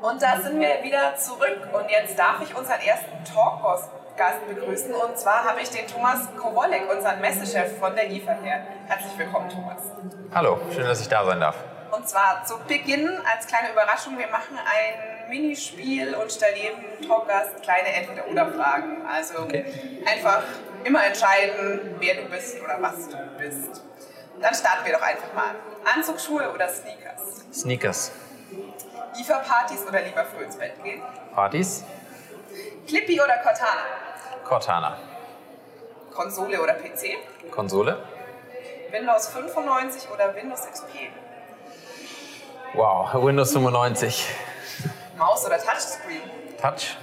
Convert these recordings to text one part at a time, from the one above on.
Und da sind wir wieder zurück und jetzt darf ich unseren ersten Talkgast begrüßen und zwar habe ich den Thomas Kowolek, unseren Messechef von der IFA her. Herzlich willkommen, Thomas. Hallo, schön, dass ich da sein darf. Und zwar zu Beginn als kleine Überraschung, wir machen ein Minispiel und stellen jedem Talkgast kleine Entweder-Oder-Fragen. Also okay. einfach immer entscheiden, wer du bist oder was du bist. Dann starten wir doch einfach mal. Anzugsschuhe oder Sneakers? Sneakers. IFA-Partys oder lieber früh ins Bett gehen? Partys. Clippy oder Cortana? Cortana. Konsole oder PC? Konsole. Windows 95 oder Windows XP? Wow, Windows 95. Maus oder Touchscreen? Touch.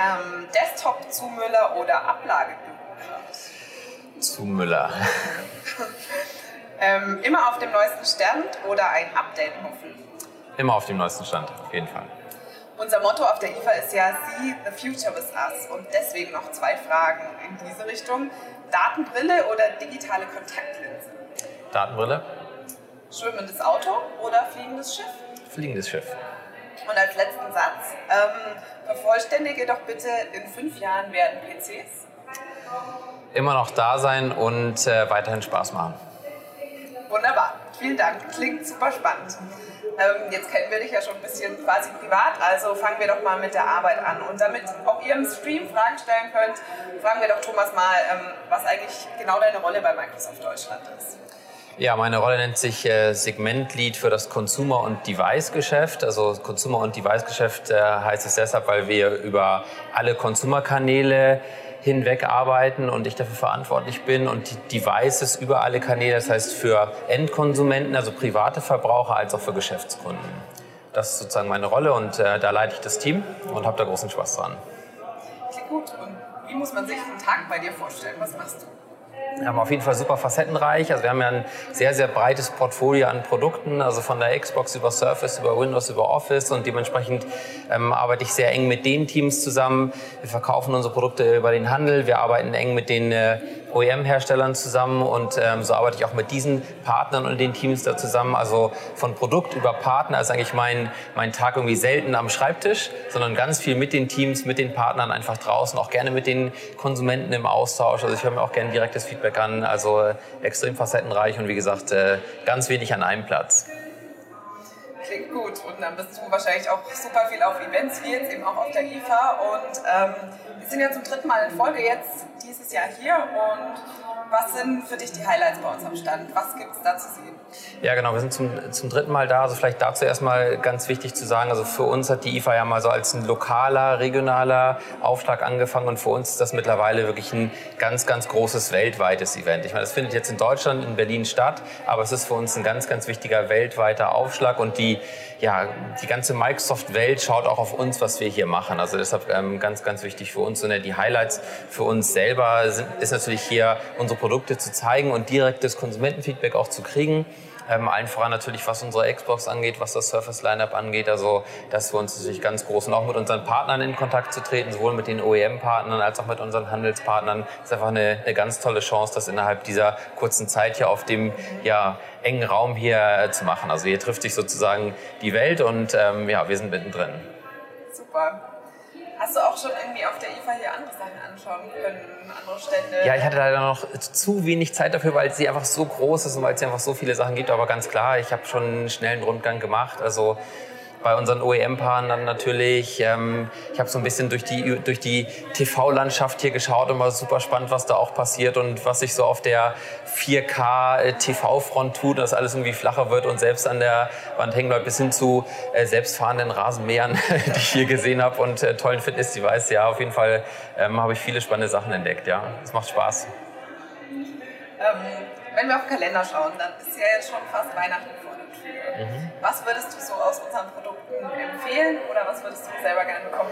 Ähm, Desktop zu Müller oder Ablage? Zu Müller. ähm, immer auf dem neuesten Stand oder ein Update hoffen? Immer auf dem neuesten Stand, auf jeden Fall. Unser Motto auf der IFA ist ja See the Future with Us und deswegen noch zwei Fragen in diese Richtung. Datenbrille oder digitale Kontaktlinse? Datenbrille. Schwimmendes Auto oder fliegendes Schiff? Fliegendes Schiff. Und als letzten Satz, ähm, vervollständige doch bitte, in fünf Jahren werden PCs immer noch da sein und äh, weiterhin Spaß machen. Wunderbar, vielen Dank. Klingt super spannend. Ähm, jetzt kennen wir dich ja schon ein bisschen quasi privat, also fangen wir doch mal mit der Arbeit an. Und damit auch ihr im Stream Fragen stellen könnt, fragen wir doch Thomas mal, ähm, was eigentlich genau deine Rolle bei Microsoft Deutschland ist. Ja, meine Rolle nennt sich äh, Segmentlead für das Consumer- und Device-Geschäft. Also Consumer- und Device-Geschäft äh, heißt es deshalb, weil wir über alle Consumer-Kanäle hinweg arbeiten und ich dafür verantwortlich bin und die Devices über alle Kanäle, das heißt für Endkonsumenten, also private Verbraucher, als auch für Geschäftskunden. Das ist sozusagen meine Rolle und äh, da leite ich das Team und habe da großen Spaß dran. Klingt gut. Und wie muss man sich einen Tag bei dir vorstellen? Was machst du? Wir haben auf jeden Fall super facettenreich. Also wir haben ja ein sehr, sehr breites Portfolio an Produkten, also von der Xbox über Surface, über Windows, über Office und dementsprechend ähm, arbeite ich sehr eng mit den Teams zusammen. Wir verkaufen unsere Produkte über den Handel, wir arbeiten eng mit den äh, OEM-Herstellern zusammen und ähm, so arbeite ich auch mit diesen Partnern und den Teams da zusammen. Also von Produkt über Partner ist eigentlich mein, mein Tag irgendwie selten am Schreibtisch, sondern ganz viel mit den Teams, mit den Partnern einfach draußen, auch gerne mit den Konsumenten im Austausch. Also ich höre mir auch gerne direktes Feedback an, also äh, extrem facettenreich und wie gesagt, äh, ganz wenig an einem Platz. Klingt gut und dann bist du wahrscheinlich auch super viel auf Events, wie jetzt eben auch auf der IFA und ähm, wir sind ja zum dritten Mal in Folge jetzt dieses Jahr hier und was sind für dich die Highlights bei uns am Stand? Was gibt es da zu sehen? Ja, genau, wir sind zum, zum dritten Mal da. Also vielleicht dazu erstmal ganz wichtig zu sagen, also für uns hat die IFA ja mal so als ein lokaler, regionaler Aufschlag angefangen und für uns ist das mittlerweile wirklich ein ganz, ganz großes weltweites Event. Ich meine, das findet jetzt in Deutschland, in Berlin statt, aber es ist für uns ein ganz, ganz wichtiger weltweiter Aufschlag und die, ja, die ganze Microsoft-Welt schaut auch auf uns, was wir hier machen. Also deshalb ähm, ganz, ganz wichtig für uns. Und die Highlights für uns selber sind, ist natürlich hier unsere Produkte zu zeigen und direktes Konsumentenfeedback auch zu kriegen. Ähm, allen voran natürlich, was unsere Xbox angeht, was das Surface Lineup angeht. Also das ist für uns natürlich ganz groß. Auch mit unseren Partnern in Kontakt zu treten, sowohl mit den OEM-Partnern als auch mit unseren Handelspartnern, ist einfach eine, eine ganz tolle Chance, das innerhalb dieser kurzen Zeit hier auf dem ja, engen Raum hier äh, zu machen. Also hier trifft sich sozusagen die Welt und ähm, ja, wir sind mittendrin. Super. Hast du auch schon irgendwie auf der IFA hier andere Sachen anschauen können, andere Stände? Ja, ich hatte leider noch zu wenig Zeit dafür, weil sie einfach so groß ist und weil es einfach so viele Sachen gibt. Aber ganz klar, ich habe schon einen schnellen Rundgang gemacht. Also bei unseren OEM-Paaren natürlich. Ähm, ich habe so ein bisschen durch die, durch die TV-Landschaft hier geschaut und war super spannend, was da auch passiert und was sich so auf der 4K-TV-Front äh, tut, dass alles irgendwie flacher wird und selbst an der Wand hängen bleibt, bis hin zu äh, selbstfahrenden Rasenmähern, die ich hier gesehen habe und äh, tollen Fitness-Device. Ja, auf jeden Fall ähm, habe ich viele spannende Sachen entdeckt. Ja, es macht Spaß. Ähm, wenn wir auf den Kalender schauen, dann ist ja jetzt schon fast Weihnachten Mhm. Was würdest du so aus unseren Produkten empfehlen oder was würdest du selber gerne bekommen?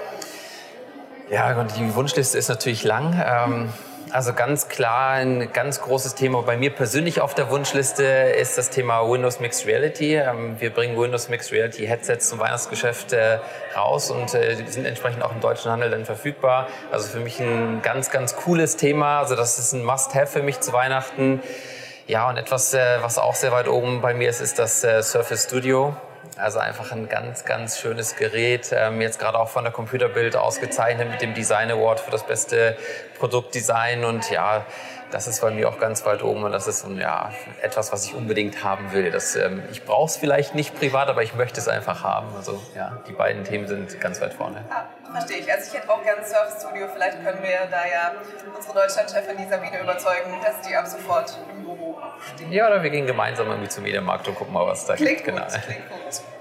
Ja, und die Wunschliste ist natürlich lang. Ähm, also ganz klar ein ganz großes Thema bei mir persönlich auf der Wunschliste ist das Thema Windows Mixed Reality. Ähm, wir bringen Windows Mixed Reality Headsets zum Weihnachtsgeschäft äh, raus und äh, die sind entsprechend auch im deutschen Handel dann verfügbar. Also für mich ein ganz, ganz cooles Thema. Also das ist ein Must-Have für mich zu Weihnachten. Ja, und etwas, äh, was auch sehr weit oben bei mir ist, ist das Surface Studio. Also einfach ein ganz, ganz schönes Gerät. Ähm, jetzt gerade auch von der Computerbild ausgezeichnet mit dem Design Award für das beste Produktdesign. Und ja, das ist bei mir auch ganz weit oben und das ist ja, etwas, was ich unbedingt haben will. Das, ähm, ich brauche es vielleicht nicht privat, aber ich möchte es einfach haben. Also ja, die beiden Themen sind ganz weit vorne. Ja, verstehe ich. Also ich hätte auch gerne ein Surf Studio. Vielleicht können wir da ja unsere Deutschlandchefin Sabine überzeugen, dass die ab sofort im Büro stehen. Ja, oder wir gehen gemeinsam irgendwie zum Medienmarkt und gucken mal, was da klingt gibt. Gut, genau. Klingt gut.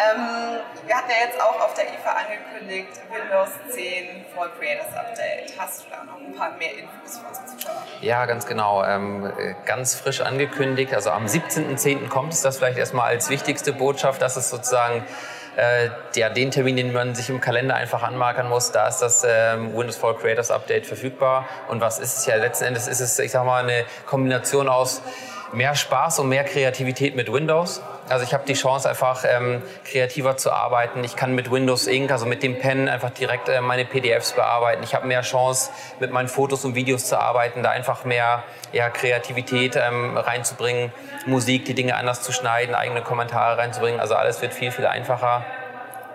Ähm, wir hatten ja jetzt auch auf der IFA angekündigt, Windows 10 Fall Creators Update. Hast du da noch ein paar mehr Infos für unsere Zuschauer? Ja, ganz genau. Ähm, ganz frisch angekündigt. Also am 17.10. kommt es. Das vielleicht erstmal als wichtigste Botschaft. Das ist sozusagen äh, ja, den Termin, den man sich im Kalender einfach anmarkern muss, da ist das ähm, Windows Fall Creators Update verfügbar. Und was ist es ja letzten Endes? Ist es, ich sag mal, eine Kombination aus mehr Spaß und mehr Kreativität mit Windows. Also ich habe die Chance einfach ähm, kreativer zu arbeiten. Ich kann mit Windows Ink, also mit dem Pen einfach direkt äh, meine PDFs bearbeiten. Ich habe mehr Chance mit meinen Fotos und Videos zu arbeiten, da einfach mehr ja, Kreativität ähm, reinzubringen, Musik, die Dinge anders zu schneiden, eigene Kommentare reinzubringen. Also alles wird viel, viel einfacher.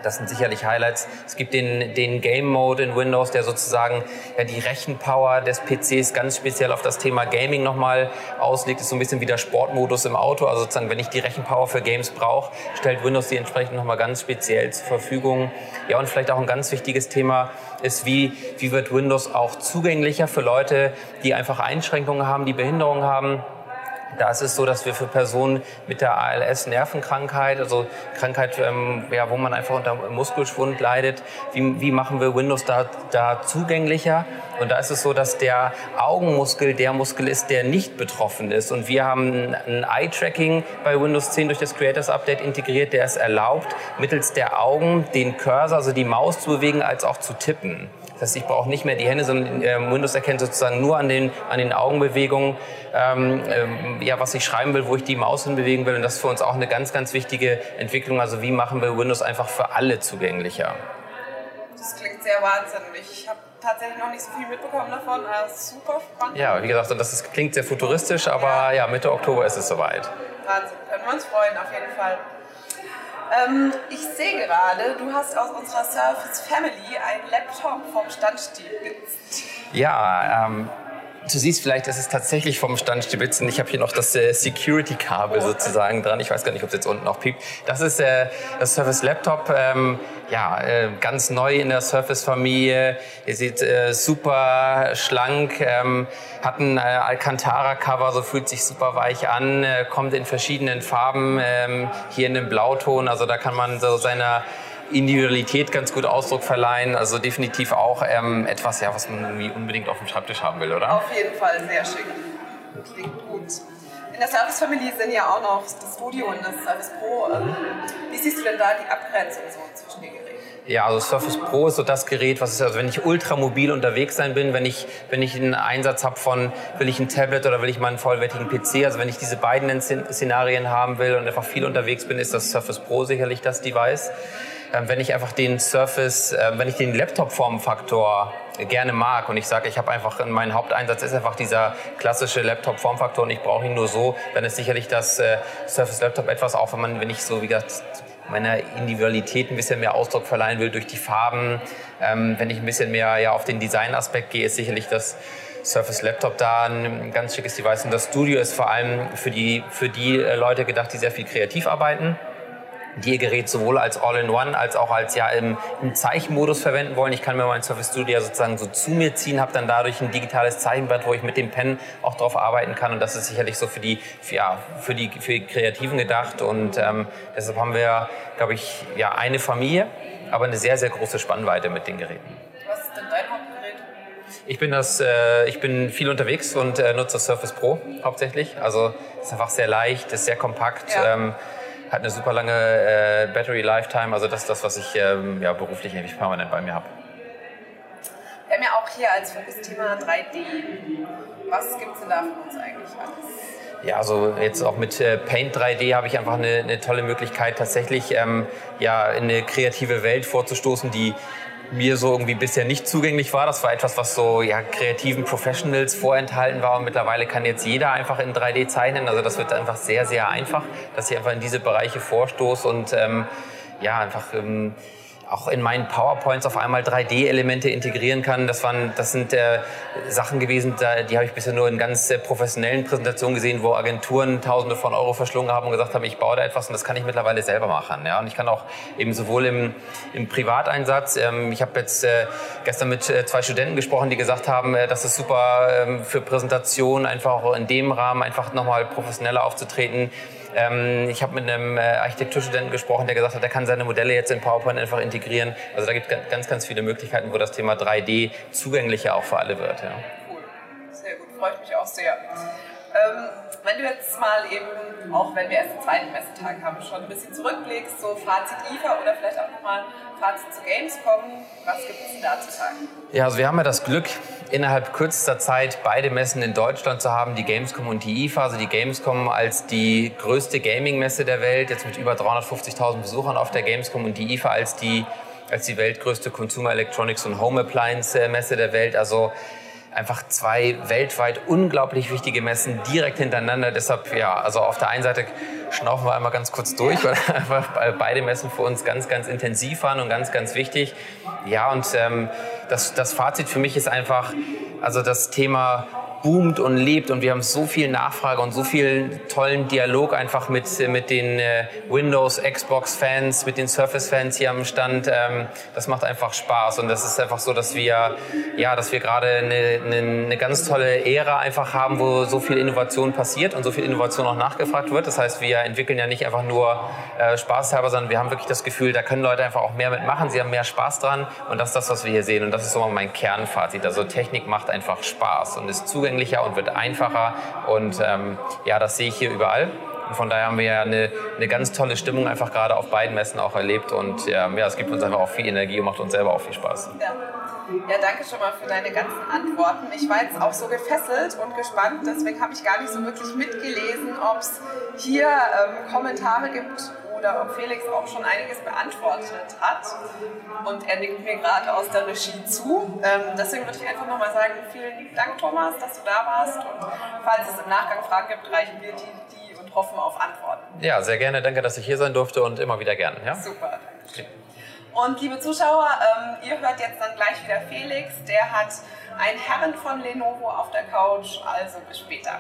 Das sind sicherlich Highlights. Es gibt den, den Game Mode in Windows, der sozusagen ja, die Rechenpower des PCs ganz speziell auf das Thema Gaming nochmal auslegt. Ist so ein bisschen wie der Sportmodus im Auto. Also sozusagen, wenn ich die Rechenpower für Games brauche, stellt Windows die entsprechend nochmal ganz speziell zur Verfügung. Ja, und vielleicht auch ein ganz wichtiges Thema ist, wie, wie wird Windows auch zugänglicher für Leute, die einfach Einschränkungen haben, die Behinderungen haben da ist es so, dass wir für Personen mit der ALS Nervenkrankheit, also Krankheit, ähm, ja, wo man einfach unter Muskelschwund leidet, wie, wie machen wir Windows da, da zugänglicher? Und da ist es so, dass der Augenmuskel der Muskel ist, der nicht betroffen ist. Und wir haben ein Eye-Tracking bei Windows 10 durch das Creators Update integriert, der es erlaubt, mittels der Augen den Cursor, also die Maus zu bewegen, als auch zu tippen. Das heißt, ich brauche nicht mehr die Hände, sondern äh, Windows erkennt sozusagen nur an den, an den Augenbewegungen, ähm, ähm, ja, was ich schreiben will, wo ich die Maus hinbewegen will. Und das ist für uns auch eine ganz, ganz wichtige Entwicklung. Also wie machen wir Windows einfach für alle zugänglicher? Das klingt sehr wahnsinnig. Ich habe tatsächlich noch nicht so viel mitbekommen davon. Aber super spannend. Ja, wie gesagt, das ist, klingt sehr futuristisch, aber ja. ja, Mitte Oktober ist es soweit. Wahnsinn, können wir uns freuen, auf jeden Fall. Ähm, ich sehe gerade, du hast aus unserer Surface Family einen Laptop vom Standstibitz. Ja, ähm, du siehst vielleicht, es ist tatsächlich vom Standstibitz und ich habe hier noch das äh, Security-Kabel sozusagen dran. Ich weiß gar nicht, ob es jetzt unten noch piept. Das ist äh, das Surface Laptop. Ähm, ja, äh, ganz neu in der Surface-Familie. Ihr seht äh, super schlank, ähm, hat ein äh, Alcantara-Cover, so fühlt sich super weich an, äh, kommt in verschiedenen Farben, ähm, hier in dem Blauton. Also da kann man so seiner Individualität ganz gut Ausdruck verleihen. Also definitiv auch ähm, etwas, ja, was man irgendwie unbedingt auf dem Schreibtisch haben will, oder? Auf jeden Fall, sehr schick. Klingt gut. In der Service Family sind ja auch noch das Studio und das Service Pro. Ähm, wie siehst du denn da die Abgrenzung so zwischen den Geräten? Ja, also Surface Pro ist so das Gerät, was ist, also wenn ich ultramobil unterwegs sein bin, wenn ich, wenn ich einen Einsatz habe von, will ich ein Tablet oder will ich mal einen vollwertigen PC, also wenn ich diese beiden Szenarien haben will und einfach viel unterwegs bin, ist das Surface Pro sicherlich das Device. Ähm, wenn ich einfach den Surface, äh, wenn ich den Laptop-Formfaktor gerne mag und ich sage, ich habe einfach, mein Haupteinsatz ist einfach dieser klassische Laptop-Formfaktor und ich brauche ihn nur so, dann ist sicherlich das äh, Surface Laptop etwas, auch wenn man, wenn ich so, wie gesagt, meiner Individualität ein bisschen mehr Ausdruck verleihen will durch die Farben. Ähm, wenn ich ein bisschen mehr ja, auf den Design-Aspekt gehe, ist sicherlich das Surface Laptop da ein ganz schickes Device. Und das Studio ist vor allem für die, für die äh, Leute gedacht, die sehr viel kreativ arbeiten die ihr Gerät sowohl als All-in-One als auch als ja im, im Zeichenmodus verwenden wollen. Ich kann mir mein Surface Studio sozusagen so zu mir ziehen, habe dann dadurch ein digitales Zeichenbrett, wo ich mit dem Pen auch drauf arbeiten kann. Und das ist sicherlich so für die, für, ja, für die, für die Kreativen gedacht. Und ähm, deshalb haben wir, glaube ich, ja eine Familie, aber eine sehr, sehr große Spannweite mit den Geräten. Was ist denn dein Hauptgerät? Ich bin, das, äh, ich bin viel unterwegs und äh, nutze das Surface Pro hauptsächlich. Also ist einfach sehr leicht, ist sehr kompakt. Ja. Ähm, hat eine super lange äh, Battery Lifetime. Also das ist das, was ich ähm, ja, beruflich eigentlich permanent bei mir habe. Wir haben ja auch hier als Fokusthema 3D. Was gibt es denn da für uns eigentlich alles? Ja, also jetzt auch mit äh, Paint 3D habe ich einfach eine, eine tolle Möglichkeit, tatsächlich ähm, ja, in eine kreative Welt vorzustoßen, die mir so irgendwie bisher nicht zugänglich war. Das war etwas, was so ja, kreativen Professionals vorenthalten war. Und mittlerweile kann jetzt jeder einfach in 3D zeichnen. Also das wird einfach sehr, sehr einfach, dass ich einfach in diese Bereiche vorstoße und ähm, ja, einfach ähm, auch in meinen PowerPoints auf einmal 3D-Elemente integrieren kann. Das, waren, das sind äh, Sachen gewesen, da, die habe ich bisher nur in ganz äh, professionellen Präsentationen gesehen, wo Agenturen Tausende von Euro verschlungen haben und gesagt haben, ich baue da etwas und das kann ich mittlerweile selber machen. Ja? Und ich kann auch eben sowohl im, im Privateinsatz, ähm, ich habe jetzt äh, gestern mit äh, zwei Studenten gesprochen, die gesagt haben, äh, das ist super ähm, für Präsentationen, einfach auch in dem Rahmen einfach nochmal professioneller aufzutreten. Ähm, ich habe mit einem äh, Architekturstudenten gesprochen, der gesagt hat, er kann seine Modelle jetzt in PowerPoint einfach integrieren. Also da gibt es ganz, ganz viele Möglichkeiten, wo das Thema 3D zugänglicher auch für alle wird. Ja. Cool, sehr gut, freut mich auch sehr. Ähm, wenn du jetzt mal eben, auch wenn wir erst den zweiten Messetag haben, schon ein bisschen zurückblickst, so Fazit IFA oder vielleicht auch nochmal Fazit zu Gamescom, was gibt es da zu sagen? Ja, also wir haben ja das Glück, innerhalb kürzester Zeit beide Messen in Deutschland zu haben, die Gamescom und die IFA. Also die Gamescom als die größte Gaming-Messe der Welt, jetzt mit über 350.000 Besuchern auf der Gamescom und die IFA als die, als die weltgrößte Consumer Electronics und Home Appliance Messe der Welt. Also einfach zwei weltweit unglaublich wichtige Messen direkt hintereinander. Deshalb, ja, also auf der einen Seite schnaufen wir einmal ganz kurz durch, weil einfach beide Messen für uns ganz, ganz intensiv waren und ganz, ganz wichtig. Ja, und ähm, das, das Fazit für mich ist einfach, also das Thema boomt und lebt und wir haben so viel Nachfrage und so viel tollen Dialog einfach mit, mit den äh, Windows, Xbox-Fans, mit den Surface-Fans hier am Stand. Ähm, das macht einfach Spaß und das ist einfach so, dass wir, ja, dass wir gerade eine, eine, eine ganz tolle Ära einfach haben, wo so viel Innovation passiert und so viel Innovation auch nachgefragt wird. Das heißt, wir entwickeln ja nicht einfach nur äh, Spaßhalber, sondern wir haben wirklich das Gefühl, da können Leute einfach auch mehr mitmachen, sie haben mehr Spaß dran und das ist das, was wir hier sehen und das ist so mein Kernfazit. Also Technik macht einfach Spaß und ist zugänglich zugänglicher und wird einfacher. Und ähm, ja, das sehe ich hier überall. Und von daher haben wir ja eine, eine ganz tolle Stimmung einfach gerade auf beiden Messen auch erlebt. Und ähm, ja, es gibt uns einfach auch viel Energie und macht uns selber auch viel Spaß. Ja. Ja, danke schon mal für deine ganzen Antworten. Ich war jetzt auch so gefesselt und gespannt, deswegen habe ich gar nicht so wirklich mitgelesen, ob es hier ähm, Kommentare gibt ob Felix auch schon einiges beantwortet hat. Und er nickt mir gerade aus der Regie zu. Ähm, deswegen würde ich einfach nochmal sagen, vielen lieben Dank, Thomas, dass du da warst. Und falls es im Nachgang Fragen gibt, reichen wir die, die und hoffen auf Antworten. Ja, sehr gerne. Danke, dass ich hier sein durfte und immer wieder gerne. Ja? Super, danke. Und liebe Zuschauer, ähm, ihr hört jetzt dann gleich wieder Felix. Der hat einen Herren von Lenovo auf der Couch. Also bis später.